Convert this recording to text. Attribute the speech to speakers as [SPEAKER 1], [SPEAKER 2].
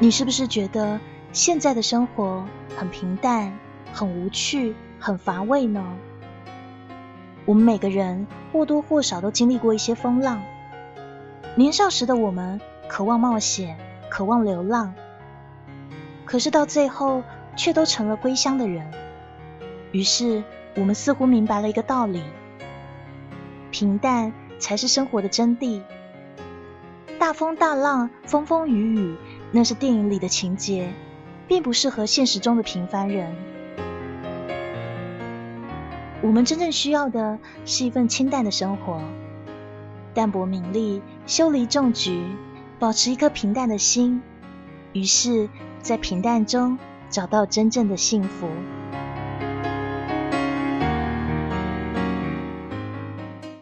[SPEAKER 1] 你是不是觉得现在的生活很平淡、很无趣、很乏味呢？我们每个人或多或少都经历过一些风浪。年少时的我们渴望冒险，渴望流浪，可是到最后却都成了归乡的人。于是我们似乎明白了一个道理：平淡才是生活的真谛。大风大浪、风风雨雨，那是电影里的情节，并不适合现实中的平凡人。我们真正需要的是一份清淡的生活，淡泊名利，修篱种菊，保持一颗平淡的心，于是，在平淡中找到真正的幸福。